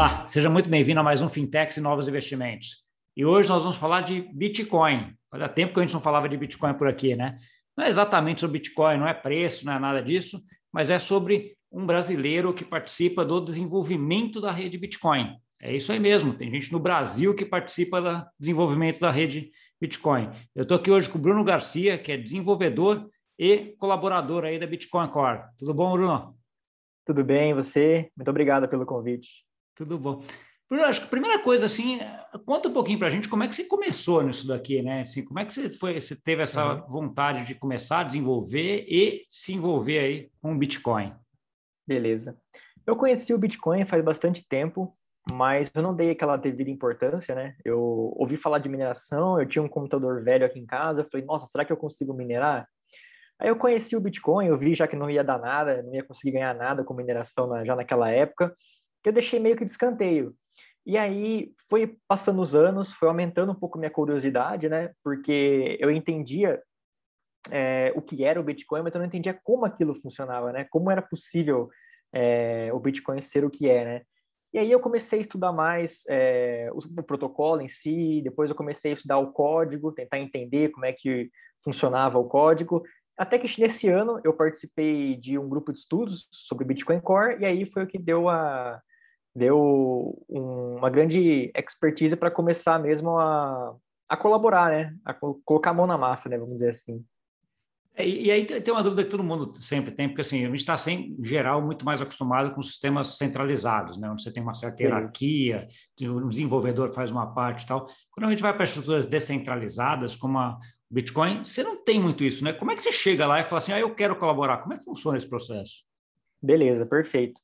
Olá, seja muito bem-vindo a mais um Fintechs e Novos Investimentos. E hoje nós vamos falar de Bitcoin. Fazia tempo que a gente não falava de Bitcoin por aqui, né? Não é exatamente sobre Bitcoin, não é preço, não é nada disso, mas é sobre um brasileiro que participa do desenvolvimento da rede Bitcoin. É isso aí mesmo, tem gente no Brasil que participa do desenvolvimento da rede Bitcoin. Eu estou aqui hoje com o Bruno Garcia, que é desenvolvedor e colaborador aí da Bitcoin Core. Tudo bom, Bruno? Tudo bem, você? Muito obrigado pelo convite. Tudo bom. Bruno, acho que a primeira coisa, assim, conta um pouquinho para a gente como é que você começou nisso daqui, né? Assim, como é que você foi, você teve essa uhum. vontade de começar a desenvolver e se envolver aí com o Bitcoin? Beleza. Eu conheci o Bitcoin faz bastante tempo, mas eu não dei aquela devida importância, né? Eu ouvi falar de mineração, eu tinha um computador velho aqui em casa, eu falei, nossa, será que eu consigo minerar? Aí eu conheci o Bitcoin, eu vi já que não ia dar nada, não ia conseguir ganhar nada com mineração na, já naquela época, que eu deixei meio que de escanteio. E aí foi passando os anos, foi aumentando um pouco minha curiosidade, né? Porque eu entendia é, o que era o Bitcoin, mas eu não entendia como aquilo funcionava, né? Como era possível é, o Bitcoin ser o que é, né? E aí eu comecei a estudar mais é, o, o, protocolo em si, depois eu comecei a estudar o código, tentar entender como é que funcionava o código, até que nesse ano eu participei de um grupo de estudos sobre Bitcoin Core, e aí foi o que deu a, deu um, uma grande expertise para começar mesmo a, a colaborar, né? A colocar a mão na massa, né? Vamos dizer assim. É, e, e aí tem uma dúvida que todo mundo sempre tem, porque assim, a gente está, em geral, muito mais acostumado com sistemas centralizados, né? onde você tem uma certa hierarquia, o desenvolvedor faz uma parte e tal. Quando a gente vai para estruturas descentralizadas, como a Bitcoin, você não tem muito isso, né? Como é que você chega lá e fala assim, ah, eu quero colaborar? Como é que funciona esse processo? Beleza, perfeito.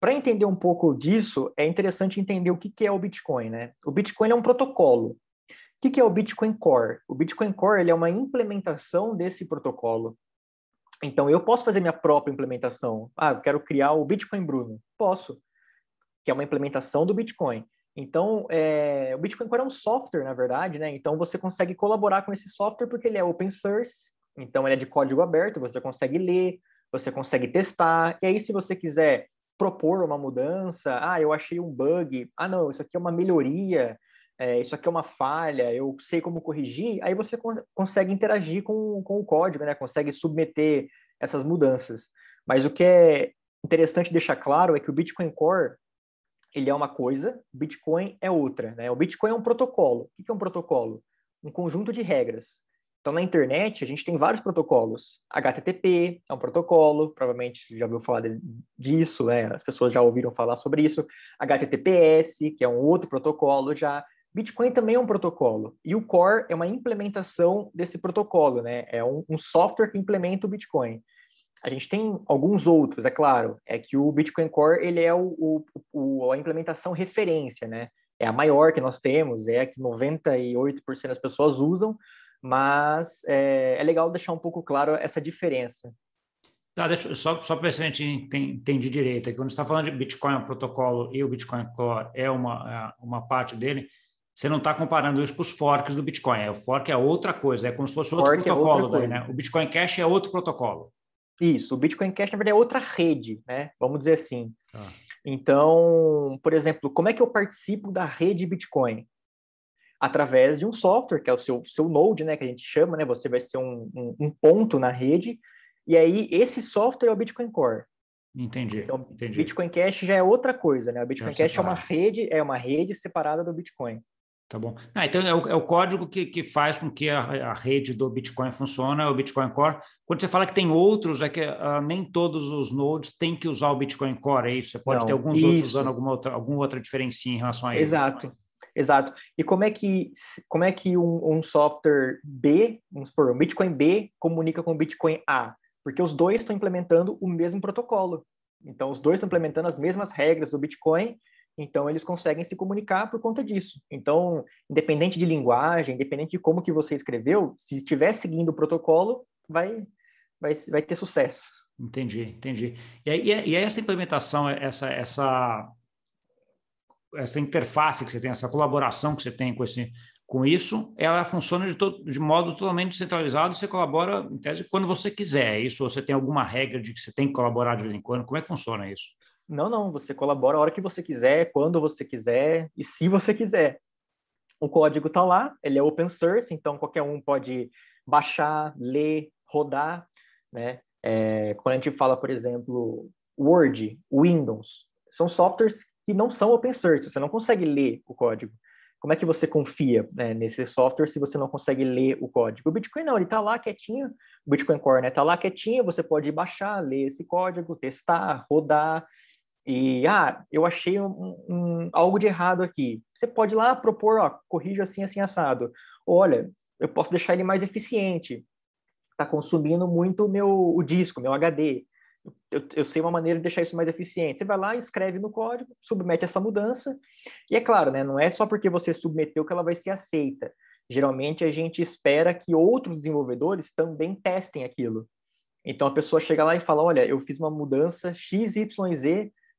Para entender um pouco disso, é interessante entender o que, que é o Bitcoin, né? O Bitcoin é um protocolo. O que, que é o Bitcoin Core? O Bitcoin Core ele é uma implementação desse protocolo. Então, eu posso fazer minha própria implementação. Ah, eu quero criar o Bitcoin Bruno. Posso. Que é uma implementação do Bitcoin. Então, é, o Bitcoin Core é um software, na verdade, né? Então, você consegue colaborar com esse software porque ele é open source. Então, ele é de código aberto, você consegue ler, você consegue testar. E aí, se você quiser propor uma mudança, ah, eu achei um bug, ah, não, isso aqui é uma melhoria, é, isso aqui é uma falha, eu sei como corrigir, aí você con consegue interagir com, com o código, né? Consegue submeter essas mudanças. Mas o que é interessante deixar claro é que o Bitcoin Core ele é uma coisa, Bitcoin é outra, né? O Bitcoin é um protocolo. O que é um protocolo? Um conjunto de regras. Então, na internet, a gente tem vários protocolos. HTTP é um protocolo, provavelmente você já ouviu falar disso, né? As pessoas já ouviram falar sobre isso. HTTPS, que é um outro protocolo já. Bitcoin também é um protocolo. E o Core é uma implementação desse protocolo, né? É um, um software que implementa o Bitcoin. A gente tem alguns outros, é claro. É que o Bitcoin Core ele é o, o, o a implementação referência, né? É a maior que nós temos, é a que 98% das pessoas usam, mas é, é legal deixar um pouco claro essa diferença. Tá, deixa, só, só para ver se a gente entende direito. Aqui, quando você está falando de Bitcoin é um protocolo e o Bitcoin Core é uma, é uma parte dele, você não está comparando isso com os forks do Bitcoin. É, o fork é outra coisa, é como se fosse outro fork é protocolo. É daí, né? O Bitcoin Cash é outro protocolo. Isso, o Bitcoin Cash, na verdade, é outra rede, né? Vamos dizer assim. Ah. Então, por exemplo, como é que eu participo da rede Bitcoin? Através de um software, que é o seu, seu node, né, que a gente chama, né, você vai ser um, um, um ponto na rede, e aí esse software é o Bitcoin Core. Entendi. Então, entendi. Bitcoin Cash já é outra coisa, né? O Bitcoin é Cash é uma rede, é uma rede separada do Bitcoin. Tá bom. Ah, então é o, é o, código que, que faz com que a, a, rede do Bitcoin funcione, é o Bitcoin Core. Quando você fala que tem outros, é que uh, nem todos os nodes têm que usar o Bitcoin Core, é isso? Você pode Não, ter alguns isso. outros usando alguma outra, alguma outra diferença em relação a isso. Exato. Exato. E como é que, como é que um, um software B, vamos supor, um Bitcoin B comunica com o Bitcoin A? Porque os dois estão implementando o mesmo protocolo. Então, os dois estão implementando as mesmas regras do Bitcoin, então eles conseguem se comunicar por conta disso. Então, independente de linguagem, independente de como que você escreveu, se estiver seguindo o protocolo, vai, vai, vai ter sucesso. Entendi, entendi. E, e, e essa implementação, essa, essa essa interface que você tem, essa colaboração que você tem com esse com isso, ela funciona de, todo, de modo totalmente centralizado, você colabora, em tese, quando você quiser. É isso, ou você tem alguma regra de que você tem que colaborar de vez em quando? Como é que funciona isso? Não, não, você colabora a hora que você quiser, quando você quiser e se você quiser. O código está lá, ele é open source, então qualquer um pode baixar, ler, rodar, né? É, quando a gente fala, por exemplo, Word, Windows, são softwares que não são open source, você não consegue ler o código. Como é que você confia né, nesse software se você não consegue ler o código? O Bitcoin não, ele está lá quietinho, o Bitcoin Core está né, lá quietinho, você pode baixar, ler esse código, testar, rodar, e, ah, eu achei um, um, algo de errado aqui. Você pode ir lá propor, ó, corrija assim, assim, assado. Olha, eu posso deixar ele mais eficiente. Está consumindo muito o meu o disco, meu HD. Eu, eu, sei uma maneira de deixar isso mais eficiente. Você vai lá, escreve no código, submete essa mudança. E é claro, né, não é só porque você submeteu que ela vai ser aceita. Geralmente a gente espera que outros desenvolvedores também testem aquilo. Então a pessoa chega lá e fala: Olha, eu fiz uma mudança XYZ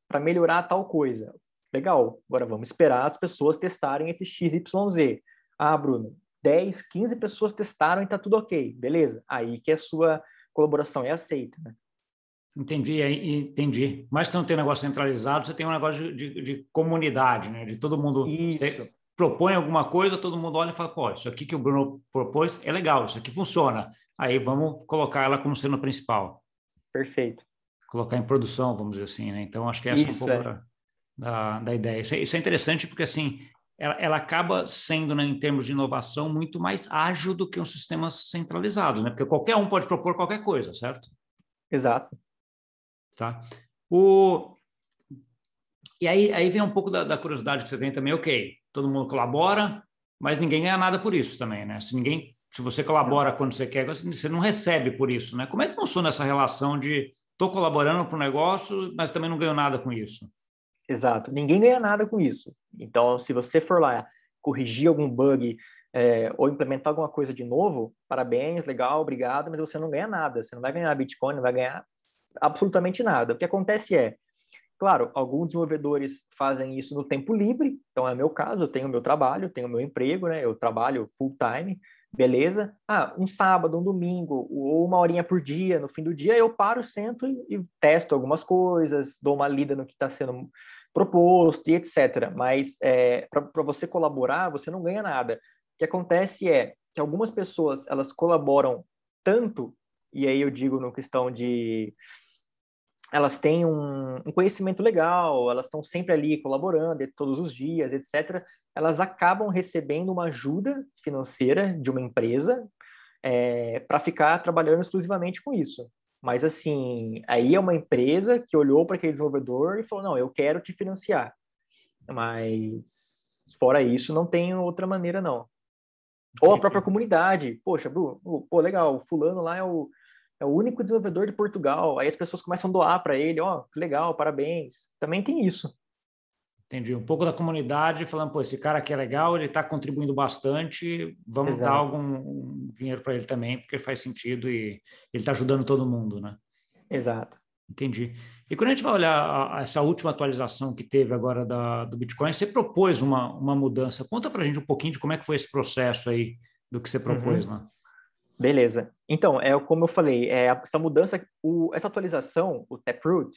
para melhorar tal coisa. Legal, agora vamos esperar as pessoas testarem esse XYZ. Ah, Bruno, 10, 15 pessoas testaram e está tudo ok, beleza. Aí que a sua colaboração é aceita, né? Entendi, entendi. Mas você não tem um negócio centralizado, você tem um negócio de, de, de comunidade, né? De todo mundo isso. propõe alguma coisa, todo mundo olha e fala, pô, isso aqui que o Bruno propôs é legal, isso aqui funciona. Aí vamos colocar ela como sendo a principal. Perfeito colocar em produção, vamos dizer assim, né? Então, acho que essa Isso, é um pouco é. da, da, ideia. Isso é, isso é, interessante porque, assim, ela, ela acaba sendo, né, em termos de inovação, muito mais ágil do que os sistemas centralizados, né? Porque qualquer um pode propor qualquer coisa, certo? Exato. Tá. O... E aí, aí vem um pouco da, da curiosidade que você tem também, ok, todo mundo colabora, mas ninguém ganha nada por isso também, né? Se ninguém se você colabora quando você quer, você não recebe por isso, né? Como é que funciona essa relação de estou colaborando para o negócio, mas também não ganho nada com isso. Exato, ninguém ganha nada com isso. Então, se você for lá corrigir algum bug é, ou implementar alguma coisa de novo, parabéns, legal, obrigado, mas você não ganha nada. Você não vai ganhar Bitcoin, não vai ganhar absolutamente nada. O que acontece é, claro, alguns desenvolvedores fazem isso no tempo livre, então é meu caso, eu tenho meu trabalho, tenho meu emprego, né? Eu trabalho full time, beleza? Ah, um sábado, um domingo, ou uma horinha por dia, no fim do dia, eu paro, sento e, e testo algumas coisas, dou uma lida no que está sendo proposto e etc. Mas é, para você colaborar, você não ganha nada. O que acontece é que algumas pessoas elas colaboram tanto, e aí eu digo no questão de elas têm um, um conhecimento legal, elas estão sempre ali colaborando todos os dias, etc elas acabam recebendo uma ajuda financeira de uma empresa é, para ficar trabalhando exclusivamente com isso. Mas, assim, aí é uma empresa que olhou para aquele desenvolvedor e falou: não, eu quero te financiar. Mas, fora isso, não tem outra maneira, não. Ou a própria comunidade. Poxa, Bruno, pô, legal, fulano lá é o, é o único desenvolvedor de Portugal. Aí as pessoas começam a doar para ele: ó, oh, legal, parabéns. Também tem isso. Entendi. Um pouco da comunidade falando, pô, esse cara aqui é legal, ele está contribuindo bastante, vamos Exato. dar algum dinheiro para ele também, porque faz sentido e ele está ajudando todo mundo, né? Exato. Entendi. E quando a gente vai olhar a, a essa última atualização que teve agora da, do Bitcoin, você propôs uma, uma mudança. Conta para a gente um pouquinho de como é que foi esse processo aí do que você propôs uhum. lá. Beleza. Então, é como eu falei, é, essa mudança, o, essa atualização, o Taproot,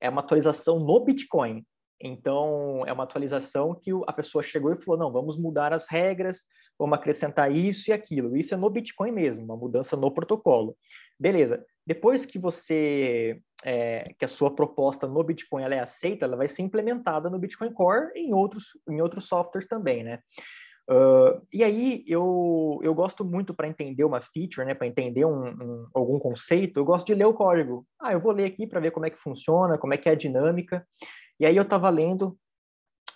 é uma atualização no Bitcoin. Então, é uma atualização que a pessoa chegou e falou: não, vamos mudar as regras, vamos acrescentar isso e aquilo. Isso é no Bitcoin mesmo, uma mudança no protocolo. Beleza. Depois que você é, que a sua proposta no Bitcoin ela é aceita, ela vai ser implementada no Bitcoin Core e em outros, em outros softwares também, né? Uh, e aí eu, eu gosto muito para entender uma feature, né, para entender um, um, algum conceito, eu gosto de ler o código. Ah, eu vou ler aqui para ver como é que funciona, como é que é a dinâmica. E aí eu estava lendo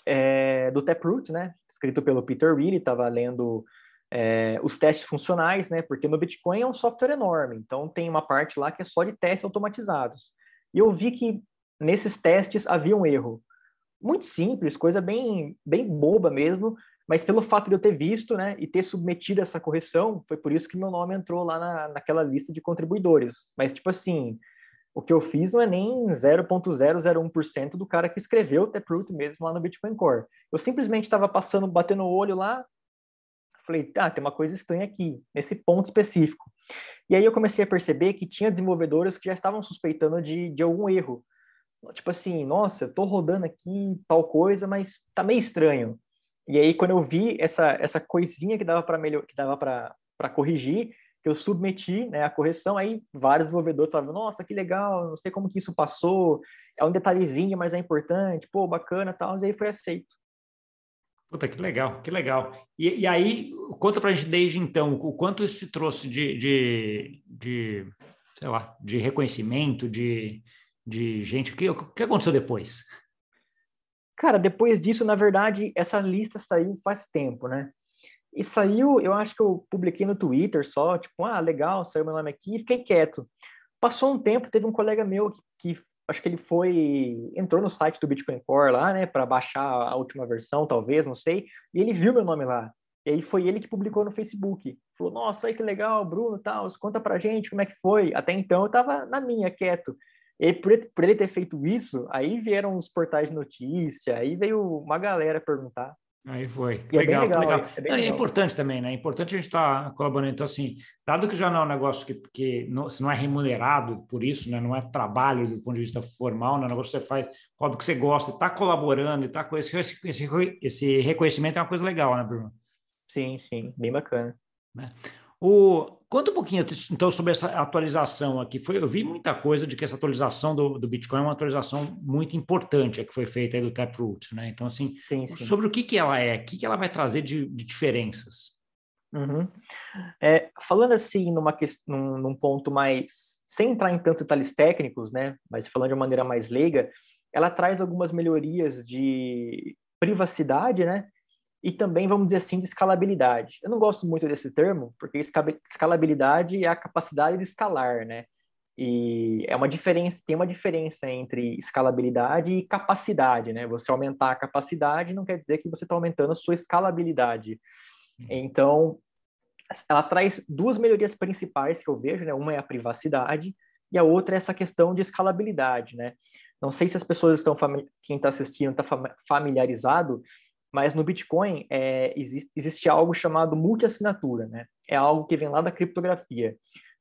é, do Taproot, né, escrito pelo Peter Reed, estava lendo é, os testes funcionais, né, porque no Bitcoin é um software enorme, então tem uma parte lá que é só de testes automatizados. E eu vi que nesses testes havia um erro. Muito simples, coisa bem, bem boba mesmo, mas pelo fato de eu ter visto, né, e ter submetido essa correção, foi por isso que meu nome entrou lá na, naquela lista de contribuidores. Mas, tipo assim, o que eu fiz não é nem 0,001% do cara que escreveu o Taproot mesmo lá no Bitcoin Core. Eu simplesmente estava passando, batendo o olho lá, falei, tá, tem uma coisa estranha aqui, nesse ponto específico. E aí eu comecei a perceber que tinha desenvolvedores que já estavam suspeitando de, de algum erro. tipo assim, nossa, eu tô rodando aqui tal coisa, mas tá meio estranho. E aí quando eu vi essa essa coisinha que dava para melhor, que dava para corrigir, eu submeti, né, a correção, aí vários desenvolvedores falavam, nossa, que legal, não sei como que isso passou, é um detalhezinho, mas é importante, pô, bacana, tal, e aí foi aceito. Puta, que legal, que legal. E, e aí, conta pra gente desde então, o quanto isso te trouxe de, de, de sei lá, de reconhecimento, de, de gente. O que, o que aconteceu depois? Cara, depois disso, na verdade, essa lista saiu faz tempo, né? E saiu, eu acho que eu publiquei no Twitter só, tipo, ah, legal, saiu meu nome aqui, e fiquei quieto. Passou um tempo, teve um colega meu que, que acho que ele foi, entrou no site do Bitcoin Core lá, né, para baixar a última versão, talvez, não sei, e ele viu meu nome lá. E aí foi ele que publicou no Facebook. Falou, nossa, aí que legal, Bruno, tal, conta pra gente como é que foi. Até então eu tava na minha, quieto. E por, por ele ter feito isso, aí vieram os portais de notícia, aí veio uma galera perguntar. Aí foi. É legal, é legal, legal. É, não, é, importante também, né? É importante a gente estar tá colaborando. Então, assim, dado que já não é um negócio que, que não, se não é remunerado por isso, né? Não é trabalho do ponto de vista formal, né? É um negócio que você faz, óbvio que você gosta, está colaborando e está com esse, esse, esse reconhecimento é uma coisa legal, né, Bruno? Sim, sim, bem bacana. Né? O, conta um pouquinho, então, sobre essa atualização aqui. Foi, eu vi muita coisa de que essa atualização do, do Bitcoin é uma atualização muito importante, a que foi feita aí do Taproot, né? Então, assim, sim, sim. sobre o que, que ela é, o que, que ela vai trazer de, de diferenças? Uhum. É, falando assim, numa, num, num ponto mais, sem entrar em tantos detalhes técnicos, né? Mas falando de uma maneira mais leiga, ela traz algumas melhorias de privacidade, né? E também, vamos dizer assim, de escalabilidade. Eu não gosto muito desse termo, porque escalabilidade é a capacidade de escalar, né? E é uma diferença, tem uma diferença entre escalabilidade e capacidade, né? Você aumentar a capacidade não quer dizer que você está aumentando a sua escalabilidade. Uhum. Então, ela traz duas melhorias principais que eu vejo, né? Uma é a privacidade e a outra é essa questão de escalabilidade, né? Não sei se as pessoas estão, quem está assistindo está familiarizado, mas no Bitcoin é, existe, existe algo chamado multi-assinatura, né? É algo que vem lá da criptografia.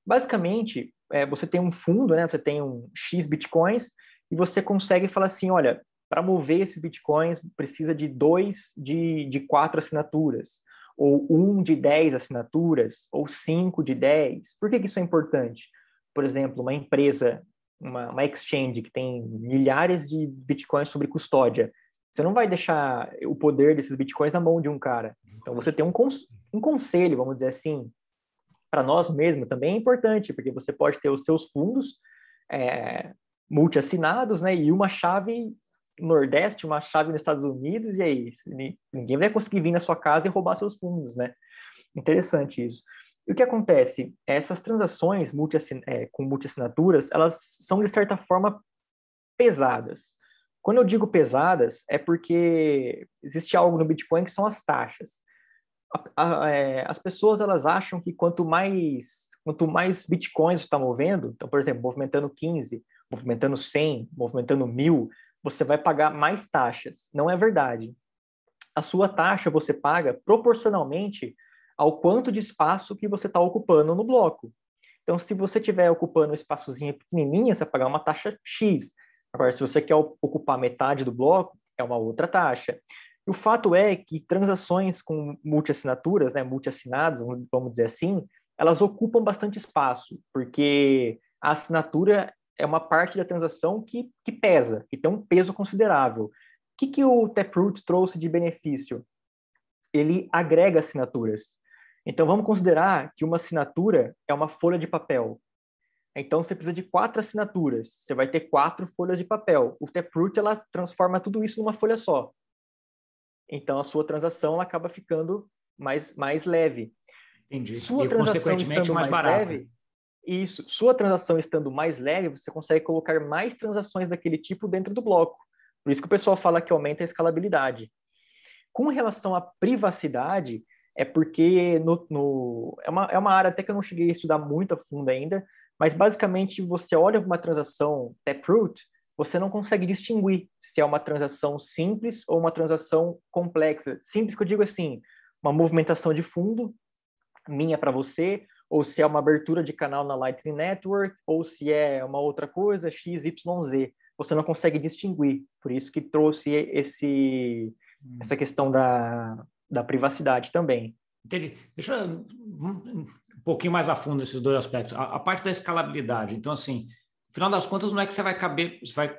Basicamente, é, você tem um fundo, né? Você tem um X Bitcoins e você consegue falar assim, olha, para mover esses Bitcoins precisa de dois de, de quatro assinaturas, ou um de dez assinaturas, ou cinco de dez. Por que, que isso é importante? Por exemplo, uma empresa, uma, uma exchange que tem milhares de Bitcoins sobre custódia, você não vai deixar o poder desses bitcoins na mão de um cara. Então você tem um, um conselho, vamos dizer assim, para nós mesmos também é importante, porque você pode ter os seus fundos é, multi-assinados, né? E uma chave no Nordeste, uma chave nos Estados Unidos, e aí? Ninguém vai conseguir vir na sua casa e roubar seus fundos, né? Interessante isso. E o que acontece? Essas transações multi é, com multi-assinaturas, elas são, de certa forma, pesadas. Quando eu digo pesadas, é porque existe algo no Bitcoin que são as taxas. A, a, é, as pessoas elas acham que quanto mais quanto mais bitcoins está movendo, então por exemplo movimentando 15, movimentando 100, movimentando mil, você vai pagar mais taxas. Não é verdade. A sua taxa você paga proporcionalmente ao quanto de espaço que você está ocupando no bloco. Então, se você estiver ocupando um espaçozinho pequenininho, você vai pagar uma taxa X. Agora, se você quer ocupar metade do bloco, é uma outra taxa. E o fato é que transações com multi-assinaturas, né, multi-assinados, vamos dizer assim, elas ocupam bastante espaço, porque a assinatura é uma parte da transação que, que pesa, que tem um peso considerável. O que, que o Taproot trouxe de benefício? Ele agrega assinaturas. Então, vamos considerar que uma assinatura é uma folha de papel. Então você precisa de quatro assinaturas. Você vai ter quatro folhas de papel. O Taproot ela transforma tudo isso numa folha só. Então a sua transação ela acaba ficando mais mais leve. Entendi. Sua e, transação estando mais, mais leve, isso. Sua transação estando mais leve, você consegue colocar mais transações daquele tipo dentro do bloco. Por isso que o pessoal fala que aumenta a escalabilidade. Com relação à privacidade, é porque no, no, é, uma, é uma área até que eu não cheguei a estudar muito a fundo ainda, mas basicamente você olha uma transação Taproot, você não consegue distinguir se é uma transação simples ou uma transação complexa. Simples que eu digo assim, uma movimentação de fundo minha para você, ou se é uma abertura de canal na Lightning Network, ou se é uma outra coisa, XYZ. você não consegue distinguir. Por isso que trouxe esse, hum. essa questão da, da privacidade também. Entendi. Deixa eu um pouquinho mais a fundo esses dois aspectos. A, a, parte da escalabilidade. Então, assim, no final das contas, não é que você vai caber, você vai,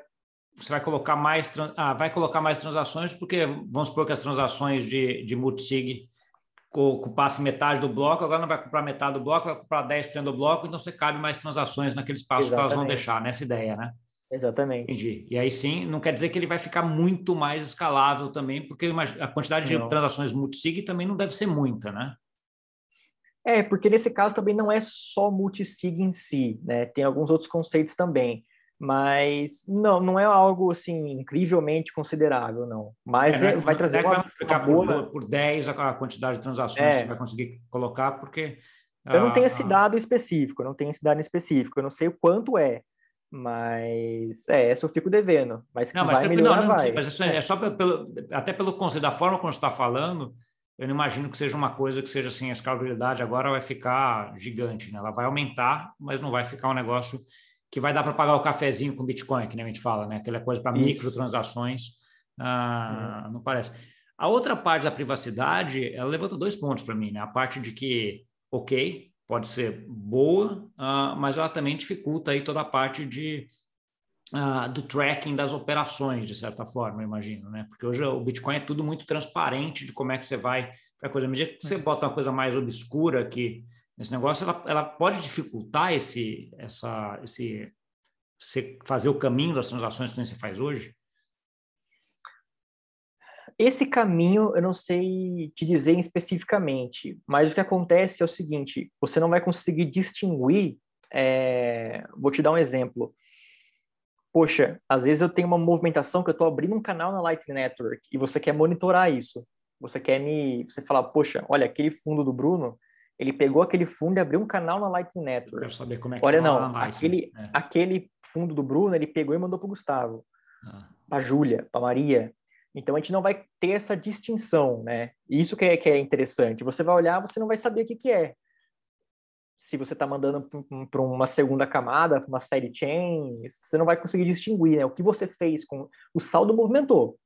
você vai colocar mais, ah, vai colocar mais transações, porque vamos supor que as transações de, de multisig ocupasse metade do bloco, agora não vai comprar metade do bloco, vai comprar 10% do bloco, então você cabe mais transações naquele espaço Exatamente. que elas vão deixar, nessa ideia, né? Exatamente. Entendi. E aí sim, não quer dizer que ele vai ficar muito mais escalável também, porque a quantidade não. de transações multisig também não deve ser muita, né? É, porque nesse caso também não é só multisig em si, né? Tem alguns outros conceitos também. Mas não, não é algo assim incrivelmente considerável, não. Mas é, é, vai trazer uma, vai boa... por, por 10 a quantidade de transações é. que vai conseguir colocar, porque. Eu não tenho esse dado específico, eu não tenho esse dado específico, eu não sei o quanto é, mas é, essa eu fico devendo. Mas não, mas vai melhorar, não, não, vai. Mas isso é, é só pelo, até pelo conceito da forma como você está falando, eu não imagino que seja uma coisa que seja assim, a escalabilidade agora vai ficar gigante, né? Ela vai aumentar, mas não vai ficar um negócio que vai dar para pagar o cafezinho com Bitcoin, que nem a gente fala, né? Aquela coisa para microtransações, ah, uhum. não parece. A outra parte da privacidade, ela levanta dois pontos para mim, né? A parte de que, ok, pode ser boa, uh, mas ela também dificulta aí toda a parte de, uh, do tracking das operações, de certa forma, eu imagino, né? Porque hoje o Bitcoin é tudo muito transparente de como é que você vai para a coisa. À medida que você uhum. bota uma coisa mais obscura que nesse negócio, ela, ela pode dificultar esse, essa, esse, você fazer o caminho das transações que você faz hoje? Esse caminho eu não sei te dizer especificamente, mas o que acontece é o seguinte: você não vai conseguir distinguir. É... Vou te dar um exemplo. Poxa, às vezes eu tenho uma movimentação que eu estou abrindo um canal na Lightning Network e você quer monitorar isso. Você quer me. Você falar, poxa, olha, aquele fundo do Bruno, ele pegou aquele fundo e abriu um canal na Lightning Network. quero saber como é que Olha, tá não, aquele, é. aquele fundo do Bruno, ele pegou e mandou para o Gustavo, ah. para Júlia, para Maria. Então a gente não vai ter essa distinção, né? Isso que é, que é interessante. Você vai olhar, você não vai saber o que, que é. Se você está mandando para uma segunda camada, para uma série chain, você não vai conseguir distinguir, né? O que você fez com o saldo movimentou,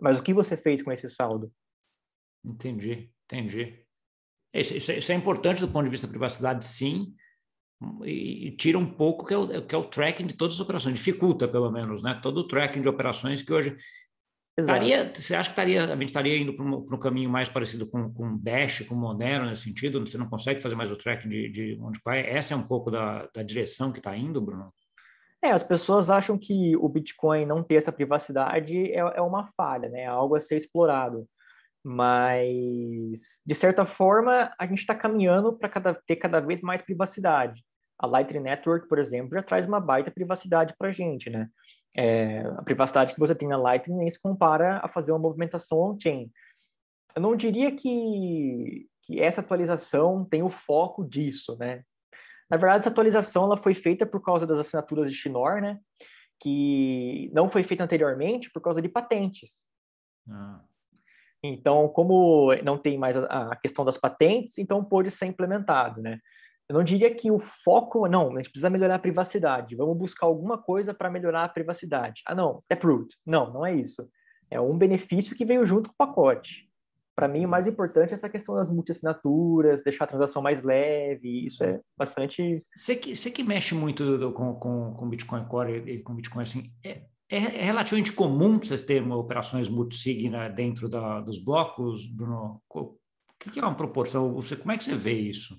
mas o que você fez com esse saldo? Entendi, entendi. Isso, isso, isso é importante do ponto de vista da privacidade, sim, e, e tira um pouco que é, o, que é o tracking de todas as operações, dificulta pelo menos, né? Todo o tracking de operações que hoje Estaria, você acha que estaria, a gente estaria indo para um, para um caminho mais parecido com, com Dash, com Monero nesse sentido? Você não consegue fazer mais o tracking de, de onde vai? Essa é um pouco da, da direção que está indo, Bruno? É, as pessoas acham que o Bitcoin não ter essa privacidade é, é uma falha, né? É algo a ser explorado. Mas, de certa forma, a gente está caminhando para ter cada vez mais privacidade a Lightning Network, por exemplo, já traz uma baita privacidade para a gente, né? É, a privacidade que você tem na Lightning nem se compara a fazer uma movimentação on-chain. Eu não diria que, que essa atualização tem o foco disso, né? Na verdade, essa atualização ela foi feita por causa das assinaturas de Schnorr, né? Que não foi feita anteriormente por causa de patentes. Ah. Então, como não tem mais a, a questão das patentes, então pôde ser implementado, né? Eu não diria que o foco, não, a gente precisa melhorar a privacidade, vamos buscar alguma coisa para melhorar a privacidade. Ah, não, é root. Não, não é isso. É um benefício que veio junto com o pacote. Para mim, o mais importante é essa questão das multiassinaturas, deixar a transação mais leve, isso é bastante... Você que, você que mexe muito com, com, com Bitcoin Core e com Bitcoin, assim, é, é, é relativamente comum vocês terem operações multisig dentro da, dos blocos, Bruno? O que é uma proporção? Você, como é que você vê isso?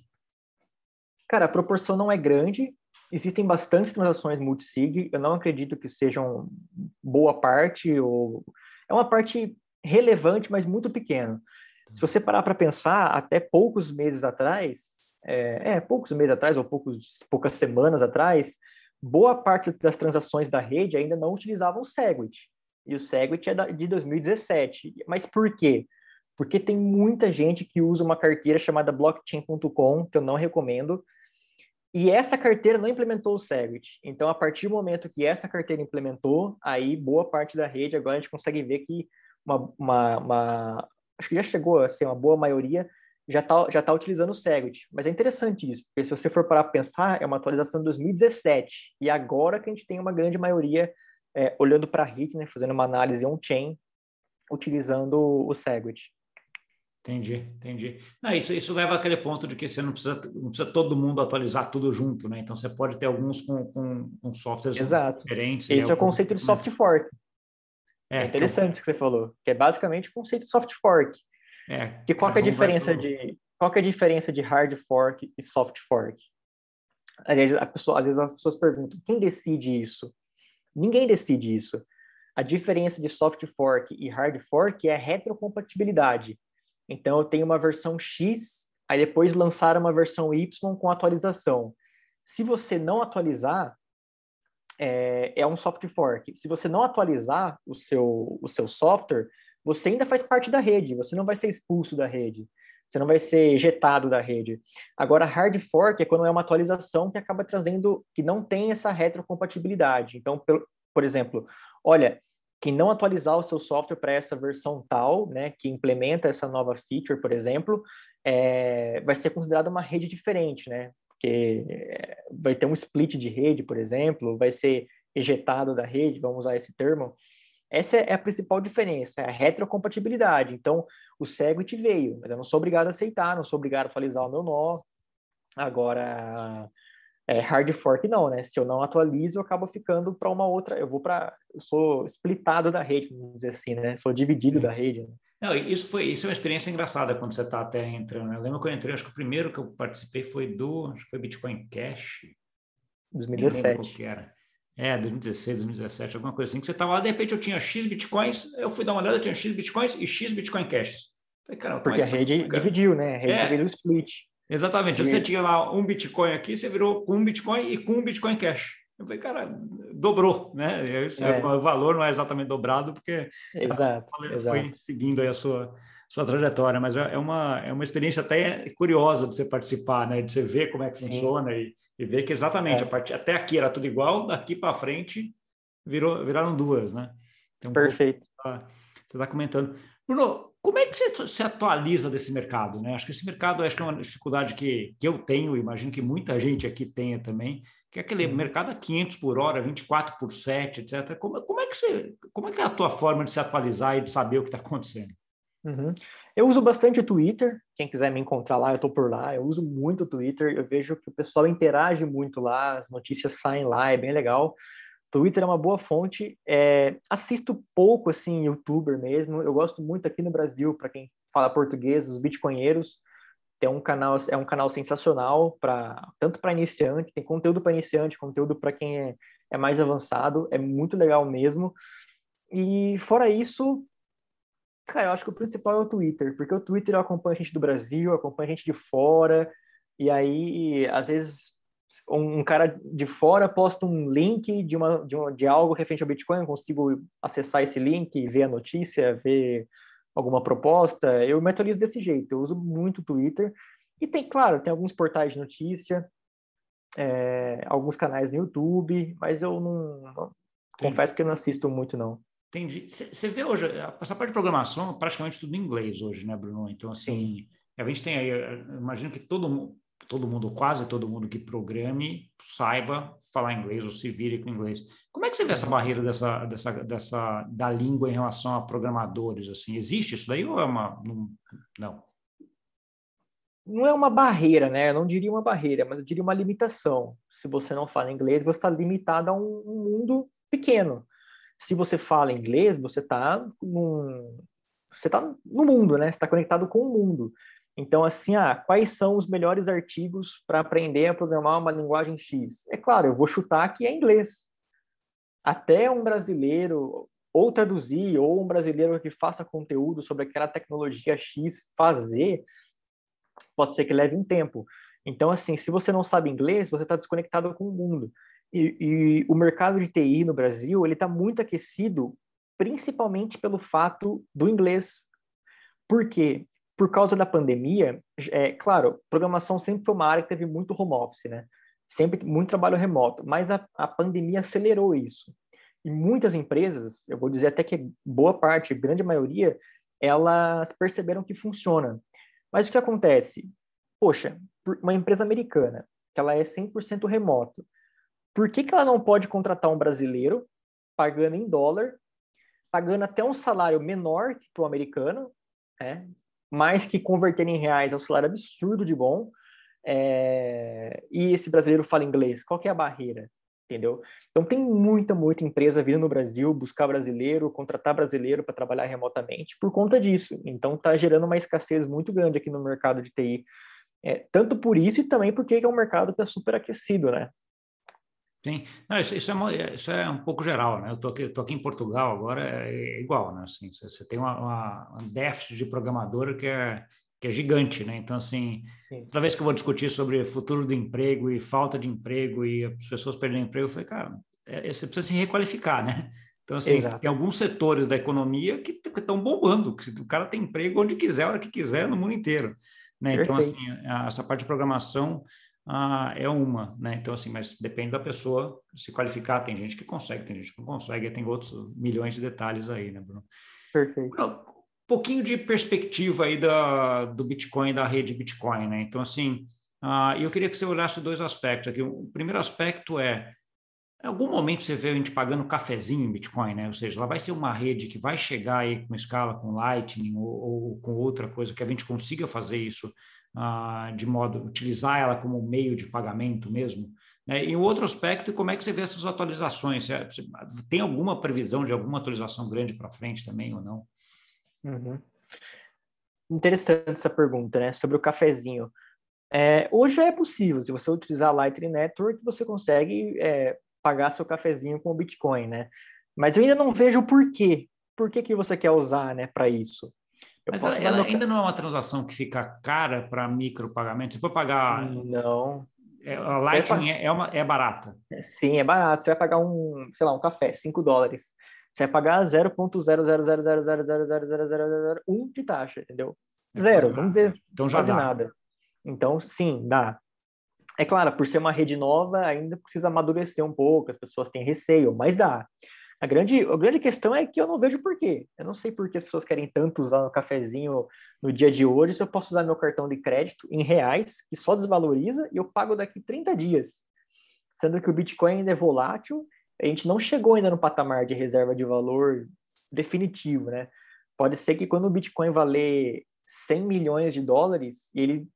Cara, a proporção não é grande. Existem bastantes transações multisig. Eu não acredito que sejam boa parte ou é uma parte relevante, mas muito pequena. Se você parar para pensar, até poucos meses atrás, é, é, poucos meses atrás ou poucos, poucas semanas atrás, boa parte das transações da rede ainda não utilizavam o Segwit. E o Segwit é de 2017. Mas por quê? Porque tem muita gente que usa uma carteira chamada blockchain.com, que eu não recomendo, e essa carteira não implementou o Segwit. Então, a partir do momento que essa carteira implementou, aí boa parte da rede agora a gente consegue ver que uma, uma, uma acho que já chegou a ser uma boa maioria já está já tá utilizando o Segwit. Mas é interessante isso, porque se você for parar para pensar, é uma atualização de 2017 e agora que a gente tem uma grande maioria é, olhando para a RIT, né, fazendo uma análise on-chain, utilizando o Segwit. Entendi, entendi. Não, isso, isso leva àquele ponto de que você não precisa, não precisa todo mundo atualizar tudo junto, né? Então você pode ter alguns com, com, com softwares Exato. diferentes. Esse é o conceito de soft fork. É, é interessante o que você falou, que é basicamente o conceito de soft fork. É, que qual é a diferença de qual é a diferença de hard fork e soft fork? Aliás, pessoa, às vezes as pessoas perguntam, quem decide isso? Ninguém decide isso. A diferença de soft fork e hard fork é a retrocompatibilidade. Então, eu tenho uma versão X, aí depois lançar uma versão Y com atualização. Se você não atualizar, é, é, um soft fork. Se você não atualizar o seu, o seu software, você ainda faz parte da rede, você não vai ser expulso da rede, você não vai ser ejetado da rede. Agora, hard fork é quando é uma atualização que acaba trazendo, que não tem essa retrocompatibilidade. Então, por exemplo, olha, quem não atualizar o seu software para essa versão tal, né, que implementa essa nova feature, por exemplo, é, vai ser considerada uma rede diferente, né? Porque é, vai ter um split de rede, por exemplo, vai ser ejetado da rede, vamos usar esse termo. Essa é a principal diferença, é a retrocompatibilidade. Então, o Segwit veio, mas eu não sou obrigado a aceitar, não sou obrigado a atualizar o meu nó. Agora, é, hard fork não, né? Se eu não atualizo, eu acabo ficando para uma outra. Eu vou para, eu sou splitado da rede, vamos dizer assim, né? Sou dividido da rede. Né? Não, isso foi isso é uma experiência engraçada quando você está até entrando. Né? Eu lembro que eu entrei, acho que o primeiro que eu participei foi do, acho que foi Bitcoin Cash. 2017. que era. É, 2016, 2017, alguma coisa assim. Que você estava lá, de repente eu tinha X bitcoins, eu fui dar uma olhada, eu tinha X bitcoins e X Bitcoin Cash. Falei, cara, Porque a rede dividiu, né? A rede é. dividiu o split. Exatamente. Você tinha lá um Bitcoin aqui, você virou com um Bitcoin e com um Bitcoin Cash. Eu falei, cara, dobrou, né? Esse é. o valor não é exatamente dobrado, porque exato, foi exato. seguindo aí a sua, sua trajetória, mas é, é uma, é uma experiência até curiosa de você participar, né? De você ver como é que Sim. funciona e, e ver que exatamente, é. a partir, até aqui era tudo igual, daqui para frente virou, viraram duas, né? Então, Perfeito. Um você está comentando. Bruno, como é que você se atualiza desse mercado? Né? Acho que esse mercado acho que é uma dificuldade que, que eu tenho, imagino que muita gente aqui tenha também, que é aquele uhum. mercado a 500 por hora, 24 por 7, etc. Como, como, é que você, como é que é a tua forma de se atualizar e de saber o que está acontecendo? Uhum. Eu uso bastante o Twitter. Quem quiser me encontrar lá, eu estou por lá. Eu uso muito o Twitter. Eu vejo que o pessoal interage muito lá, as notícias saem lá, é bem legal. Twitter é uma boa fonte. É, assisto pouco, assim, youtuber mesmo. Eu gosto muito aqui no Brasil, para quem fala português, os bitcoinheiros. Tem um canal, é um canal sensacional, para tanto para iniciante, tem conteúdo para iniciante, conteúdo para quem é, é mais avançado. É muito legal mesmo. E fora isso, cara, eu acho que o principal é o Twitter, porque o Twitter eu acompanho gente do Brasil, acompanho gente de fora, e aí, às vezes, um cara de fora posta um link de, uma, de, uma, de algo referente ao Bitcoin, eu consigo acessar esse link, ver a notícia, ver alguma proposta, eu me atualizo desse jeito, eu uso muito o Twitter, e tem, claro, tem alguns portais de notícia, é, alguns canais no YouTube, mas eu não, não confesso que eu não assisto muito, não. Entendi. Você vê hoje, essa parte de programação, praticamente tudo em inglês hoje, né, Bruno? Então, assim, Sim. a gente tem aí, imagino que todo mundo, todo mundo, quase todo mundo que programe, saiba falar inglês ou se vire com inglês. Como é que você vê essa barreira dessa, dessa, dessa, da língua em relação a programadores? Assim, existe isso daí ou é uma. Não. Não é uma barreira, né? Eu não diria uma barreira, mas eu diria uma limitação. Se você não fala inglês, você está limitado a um, um mundo pequeno. Se você fala inglês, você está num, você está no mundo, né? Você está conectado com o mundo. Então, assim, ah, quais são os melhores artigos para aprender a programar uma linguagem X? É claro, eu vou chutar que é inglês. Até um brasileiro ou traduzir, ou um brasileiro que faça conteúdo sobre aquela tecnologia X fazer, pode ser que leve um tempo. Então, assim, se você não sabe inglês, você está desconectado com o mundo. E, e, o mercado de TI no Brasil, ele está muito aquecido, principalmente pelo fato do inglês. Por quê? Por causa da pandemia, é claro, programação sempre foi uma área que teve muito home office, né? Sempre muito trabalho remoto, mas a, a pandemia acelerou isso. E muitas empresas, eu vou dizer até que boa parte, grande maioria, elas perceberam que funciona. Mas o que acontece? Poxa, uma empresa americana, que ela é 100% remoto, por que, que ela não pode contratar um brasileiro pagando em dólar, pagando até um salário menor que o americano, né? Mas que convertendo em reais é um salário absurdo de bom. É... E esse brasileiro fala inglês, qual que é a barreira? Entendeu? Então tem muita, muita empresa vindo no Brasil buscar brasileiro, contratar brasileiro para trabalhar remotamente por conta disso. Então está gerando uma escassez muito grande aqui no mercado de TI. É, tanto por isso e também porque é um mercado que está super aquecido, né? Sim, Não, isso, isso, é, isso é um pouco geral, né? Eu estou aqui, tô aqui em Portugal agora, é, é igual, né? Assim, você, tem uma, uma, um déficit de programador que é, que é gigante, né? Então, assim, Sim. toda vez que eu vou discutir sobre futuro do emprego e falta de emprego e as pessoas perdendo emprego, eu falei, cara, é, é você precisa se requalificar, né? Então, assim, Exato. tem alguns setores da economia que estão bombando, que o cara tem emprego onde quiser, a hora que quiser, no mundo inteiro. Né? Então, assim, essa parte de programação ah, é uma, né? Então, assim, mas depende da pessoa se qualificar. Tem gente que consegue, tem gente que não consegue, tem outros milhões de detalhes aí, né, Bruno? Perfeito. Um pouquinho de perspectiva aí da, do Bitcoin, da rede Bitcoin, né? Então, assim, ah, eu queria que você olhasse dois aspectos aqui. O primeiro aspecto é, em algum momento você vê a gente pagando cafezinho em Bitcoin, né? Ou seja, ela vai ser uma rede que vai chegar aí com escala, com Lightning ou, ou com outra coisa que a gente consiga fazer isso de modo utilizar ela como meio de pagamento mesmo. Né? E o outro aspecto, como é que você vê essas atualizações? Você, tem alguma previsão de alguma atualização grande para frente também ou não? Uhum. Interessante essa pergunta, né? Sobre o cafezinho. É, hoje é possível, se você utilizar a Lightning Network, você consegue é, pagar seu cafezinho com o Bitcoin, né? Mas eu ainda não vejo o porquê. Por que, que você quer usar, né, para isso? Mas ela, ela ainda não é uma transação que fica cara para micropagamento? Se for pagar. Não. É, a Lightning é, é, uma, é barata. Sim, é barato. Você vai pagar um, sei lá, um café, 5 dólares. Você vai pagar 0.000000001 de taxa, entendeu? Zero, vamos dizer, então já quase dá. nada. Então, sim, dá. É claro, por ser uma rede nova, ainda precisa amadurecer um pouco, as pessoas têm receio, mas dá. A grande, a grande questão é que eu não vejo por quê. Eu não sei por que as pessoas querem tanto usar o cafezinho no dia de hoje se eu posso usar meu cartão de crédito em reais, que só desvaloriza, e eu pago daqui 30 dias. Sendo que o Bitcoin ainda é volátil, a gente não chegou ainda no patamar de reserva de valor definitivo, né? Pode ser que quando o Bitcoin valer 100 milhões de dólares e ele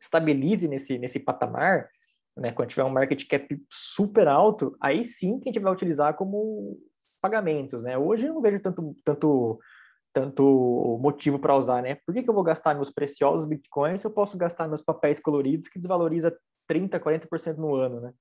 estabilize nesse, nesse patamar, né, quando tiver um market cap super alto, aí sim que a gente vai utilizar como pagamentos, né? Hoje eu não vejo tanto, tanto, tanto motivo para usar, né? Por que, que eu vou gastar meus preciosos bitcoins se eu posso gastar meus papéis coloridos que desvaloriza 30%, 40% no ano, né?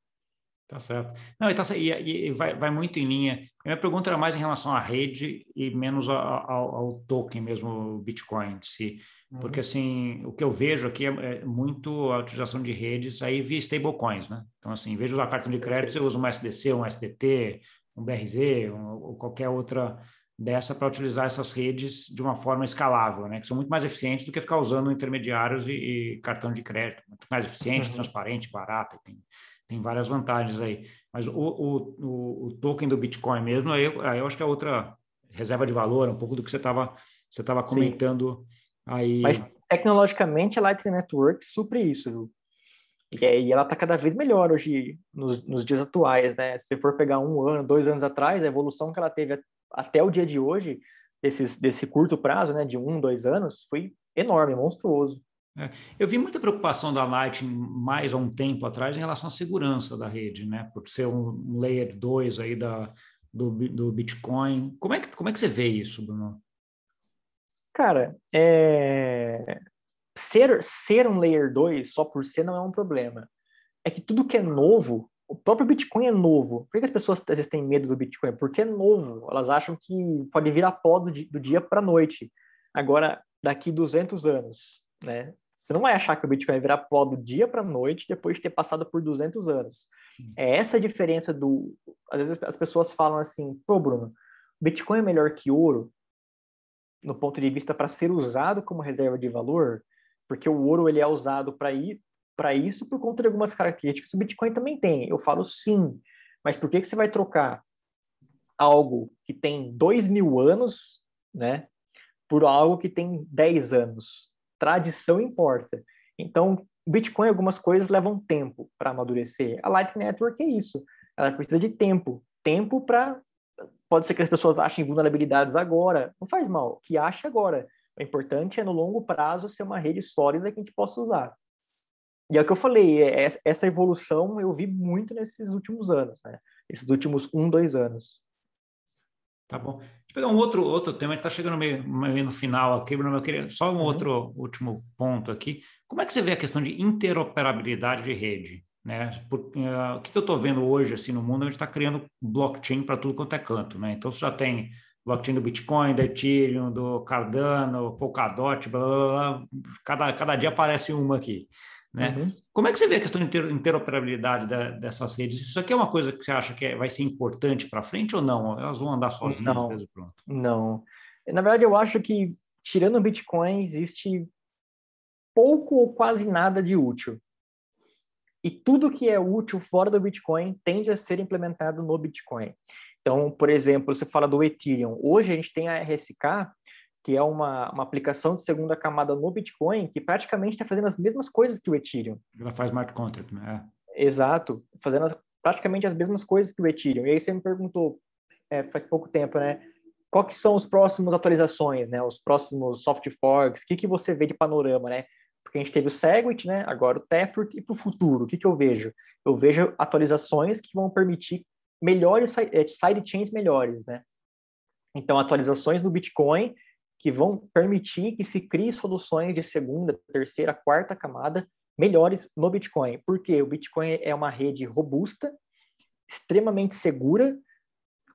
Tá certo. Não, e, tá, e, e vai, vai, muito em linha. A minha pergunta era mais em relação à rede e menos ao, ao, ao token mesmo, Bitcoin se uhum. Porque, assim, o que eu vejo aqui é, é, muito a utilização de redes aí via stablecoins, né? Então, assim, em vez de usar cartão de crédito, eu uso um SDC, um SDT, um BRZ um, ou qualquer outra dessa para utilizar essas redes de uma forma escalável, né? Que são muito mais eficientes do que ficar usando intermediários e, e cartão de crédito. Muito mais eficiente, uhum. transparente, barato, tem, tem várias vantagens aí. Mas o, o, o, token do Bitcoin mesmo, aí, aí, eu acho que é outra reserva de valor, um pouco do que você estava você tava comentando Sim. aí. Mas tecnologicamente a Lightning Network supre isso, e, e ela está cada vez melhor hoje, nos, nos, dias atuais, né? Se você for pegar um ano, dois anos atrás, a evolução que ela teve até o dia de hoje, desses, desse curto prazo, né, de um, dois anos, foi enorme, monstruoso. É, eu vi muita preocupação da Lightning mais há um tempo atrás em relação à segurança da rede, né? Por ser um layer 2 aí da, do, do Bitcoin. Como é, que, como é que você vê isso, Bruno? Cara, é ser, ser um layer 2 só por ser não é um problema. É que tudo que é novo, o próprio Bitcoin é novo. Por que as pessoas às vezes têm medo do Bitcoin? Porque é novo. Elas acham que pode virar pó do, do dia para a noite. Agora, daqui 200 anos, né? Você não vai achar que o Bitcoin vai virar pó do dia para a noite depois de ter passado por 200 anos. É essa a diferença do. Às vezes as pessoas falam assim: pô, Bruno, Bitcoin é melhor que ouro no ponto de vista para ser usado como reserva de valor? Porque o ouro ele é usado para ir para isso por conta de algumas características que o Bitcoin também tem. Eu falo sim, mas por que, que você vai trocar algo que tem dois mil anos, né, por algo que tem 10 anos? Tradição importa. Então, Bitcoin, algumas coisas levam tempo para amadurecer. A Lightning Network é isso. Ela precisa de tempo. Tempo para pode ser que as pessoas achem vulnerabilidades agora. Não faz mal, que ache agora. O importante é, no longo prazo, ser uma rede sólida que a gente possa usar. E é o que eu falei, é, essa evolução eu vi muito nesses últimos anos, né? Esses últimos um, dois anos. Tá bom. Deixa eu pegar um outro, outro tema, a gente está chegando meio, meio, no final aqui, Bruno, eu queria só um uhum. outro último ponto aqui. Como é que você vê a questão de interoperabilidade de rede? Né? Por, uh, o que, que eu estou vendo hoje assim, no mundo? A gente está criando blockchain para tudo quanto é canto. Né? Então, você já tem blockchain do Bitcoin, do Ethereum, do Cardano, Polkadot, blá, blá, blá, cada, cada dia aparece uma aqui. Né? Uhum. Como é que você vê a questão de interoperabilidade da, dessas redes? Isso aqui é uma coisa que você acha que é, vai ser importante para frente ou não? Elas vão andar sozinhas não, pronto? Não. Na verdade, eu acho que, tirando o Bitcoin, existe pouco ou quase nada de útil. E tudo que é útil fora do Bitcoin tende a ser implementado no Bitcoin. Então, por exemplo, você fala do Ethereum. Hoje a gente tem a RSK, que é uma, uma aplicação de segunda camada no Bitcoin, que praticamente está fazendo as mesmas coisas que o Ethereum. Ela faz smart contract, né? Exato, fazendo as, praticamente as mesmas coisas que o Ethereum. E aí você me perguntou, é, faz pouco tempo, né? Quais são os próximos atualizações, né? Os próximos soft forks? O que, que você vê de panorama, né? Porque a gente teve o Segwit, né? Agora o Taproot e para o futuro, o que, que eu vejo? Eu vejo atualizações que vão permitir melhores é, sidechains melhores, né? Então, atualizações do Bitcoin que vão permitir que se crie soluções de segunda, terceira, quarta camada melhores no Bitcoin. Porque o Bitcoin é uma rede robusta, extremamente segura,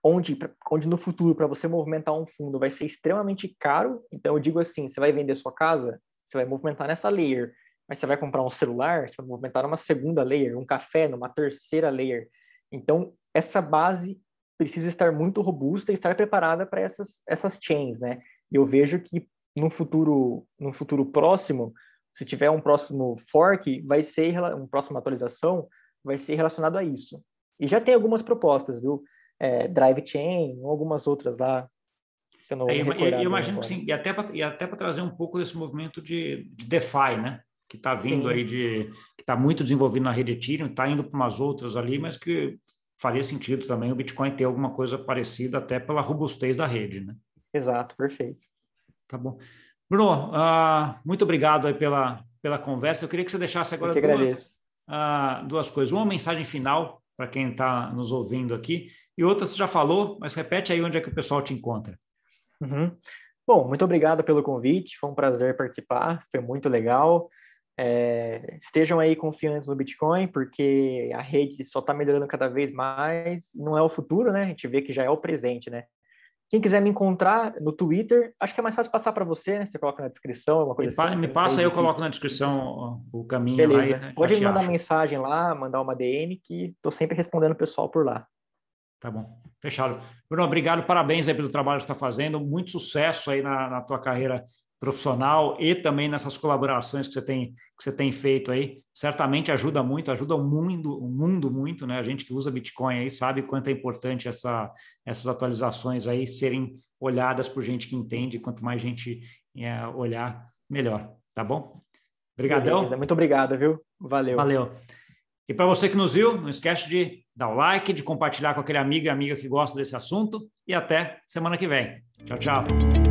onde, onde no futuro, para você movimentar um fundo, vai ser extremamente caro. Então, eu digo assim: você vai vender sua casa, você vai movimentar nessa layer, mas você vai comprar um celular, você vai movimentar numa segunda layer, um café numa terceira layer. Então, essa base precisa estar muito robusta e estar preparada para essas, essas chains, né? eu vejo que no futuro, no futuro próximo, se tiver um próximo fork, vai ser uma próxima atualização, vai ser relacionado a isso. E já tem algumas propostas, viu? É, Drive Chain, algumas outras lá. Que eu, não é, eu, eu imagino que sim, e até para trazer um pouco desse movimento de, de DeFi, né? Que está vindo sim. aí de. que está muito desenvolvido na rede Ethereum, está indo para umas outras ali, mas que faria sentido também o Bitcoin ter alguma coisa parecida até pela robustez da rede, né? Exato, perfeito. Tá bom. Bruno, uh, muito obrigado pela, pela conversa. Eu queria que você deixasse agora duas, uh, duas coisas. Uma mensagem final para quem está nos ouvindo aqui, e outra você já falou, mas repete aí onde é que o pessoal te encontra. Uhum. Bom, muito obrigado pelo convite, foi um prazer participar, foi muito legal. É, estejam aí confiantes no Bitcoin, porque a rede só está melhorando cada vez mais, não é o futuro, né? A gente vê que já é o presente, né? Quem quiser me encontrar no Twitter, acho que é mais fácil passar para você, né? Você coloca na descrição, alguma coisa me assim. Me passa, aí, eu coloco na descrição o caminho. Beleza. Lá, Pode me mandar acha. mensagem lá, mandar uma DM, que estou sempre respondendo o pessoal por lá. Tá bom, fechado. Bruno, obrigado, parabéns aí pelo trabalho que você está fazendo, muito sucesso aí na, na tua carreira profissional e também nessas colaborações que você tem que você tem feito aí, certamente ajuda muito, ajuda o mundo, o mundo muito, né? A gente que usa Bitcoin aí sabe quanto é importante essa, essas atualizações aí serem olhadas por gente que entende, quanto mais gente é, olhar, melhor, tá bom? Obrigadão. Beleza, muito obrigado, viu? Valeu. Valeu. E para você que nos viu, não esquece de dar o like, de compartilhar com aquele amigo e amiga que gosta desse assunto e até semana que vem. Tchau, tchau.